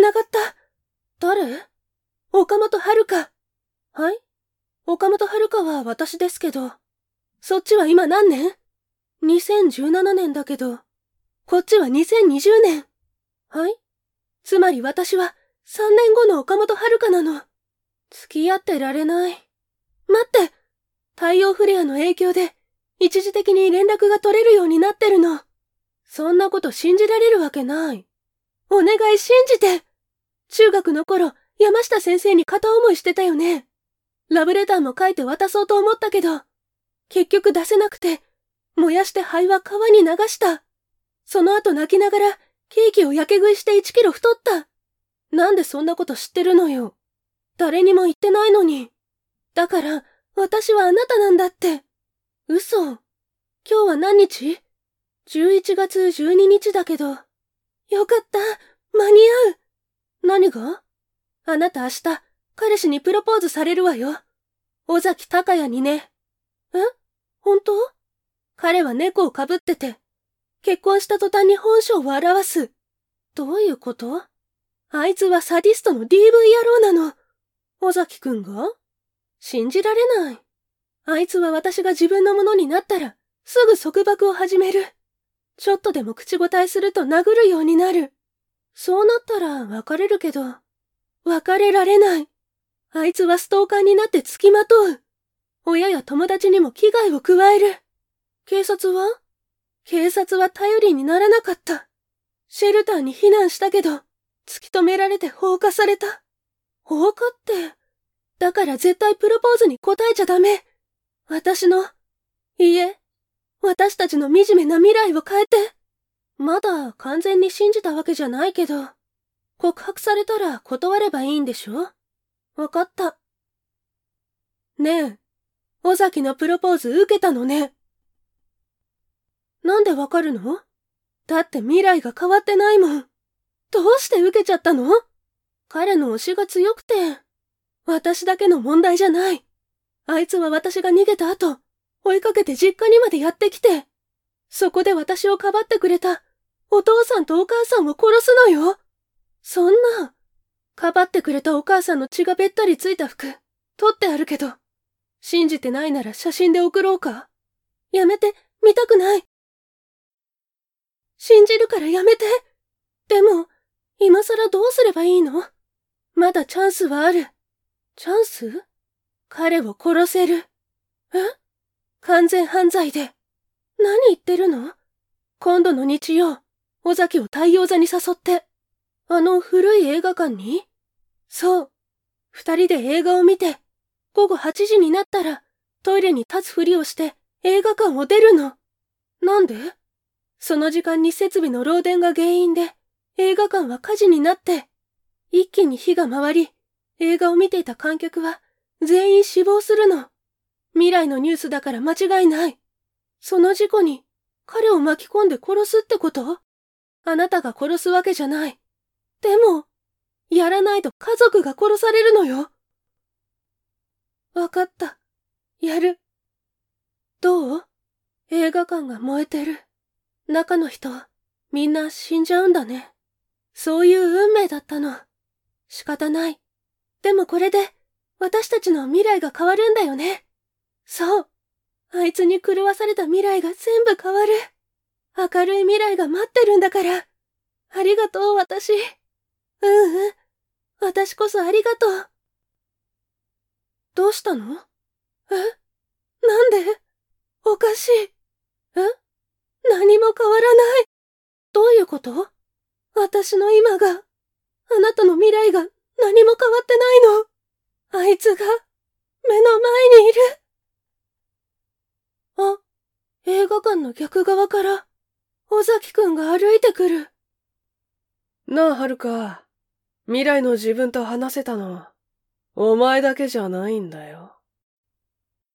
繋がった。誰？岡本遥。はい？岡本遥は私ですけど。そっちは今何年 ?2017 年だけど。こっちは2020年。はい？つまり私は3年後の岡本遥なの。付き合ってられない。待って太陽フレアの影響で一時的に連絡が取れるようになってるの。そんなこと信じられるわけない。お願い信じて中学の頃、山下先生に片思いしてたよね。ラブレターも書いて渡そうと思ったけど、結局出せなくて、燃やして灰は川に流した。その後泣きながら、ケーキを焼け食いして1キロ太った。なんでそんなこと知ってるのよ。誰にも言ってないのに。だから、私はあなたなんだって。嘘。今日は何日 ?11 月12日だけど。よかった。間に合う。何が？あなた明日、彼氏にプロポーズされるわよ。尾崎隆也にね。え？本当？彼は猫をかぶってて、結婚した途端に本性を表す。どういうこと？あいつはサディストの DV 野郎なの。尾崎くんが？信じられない。あいつは私が自分のものになったら、すぐ束縛を始める。ちょっとでも口答えすると殴るようになる。そうなったら別れるけど、別れられない。あいつはストーカーになって付きまとう。親や友達にも危害を加える。警察は？警察は頼りにならなかった。シェルターに避難したけど、突き止められて放火された。放火って。だから絶対プロポーズに答えちゃダメ。私の、いいえ、私たちの惨めな未来を変えて。まだ完全に信じたわけじゃないけど、告白されたら断ればいいんでしょ？わかった。ねえ、尾崎のプロポーズ受けたのね。なんでわかるの？だって未来が変わってないもん。どうして受けちゃったの？彼の推しが強くて。私だけの問題じゃない。あいつは私が逃げた後、追いかけて実家にまでやってきて、そこで私をかばってくれたお父さんとお母さんを殺すのよ。そんな、かばってくれたお母さんの血がべったりついた服、取ってあるけど、信じてないなら写真で送ろうか。やめて、見たくない。信じるからやめて。でも、今更どうすればいいの？まだチャンスはある。チャンス？彼を殺せる。え？完全犯罪で。何言ってるの？今度の日曜、尾崎を太陽座に誘って。あの古い映画館に？そう。二人で映画を見て、午後8時になったらトイレに立つふりをして映画館を出るの。なんで？その時間に設備の漏電が原因で映画館は火事になって、一気に火が回り、映画を見ていた観客は全員死亡するの。未来のニュースだから間違いない。その事故に彼を巻き込んで殺すってこと？あなたが殺すわけじゃない。でも、やらないと家族が殺されるのよ。わかった。やる。どう？映画館が燃えてる。中の人、みんな死んじゃうんだね。そういう運命だったの。仕方ない。でもこれで、私たちの未来が変わるんだよね。そう。あいつに狂わされた未来が全部変わる。明るい未来が待ってるんだから。ありがとう、私。うんうん。私こそありがとう。どうしたの？え？なんで？おかしい。え？何も変わらない。どういうこと？私の今が、あなたの未来が何も変わってないの。あいつが、目の前にいる。あ、映画館の逆側から、尾崎くんが歩いてくる。なあ、はるか。未来の自分と話せたの、お前だけじゃないんだよ。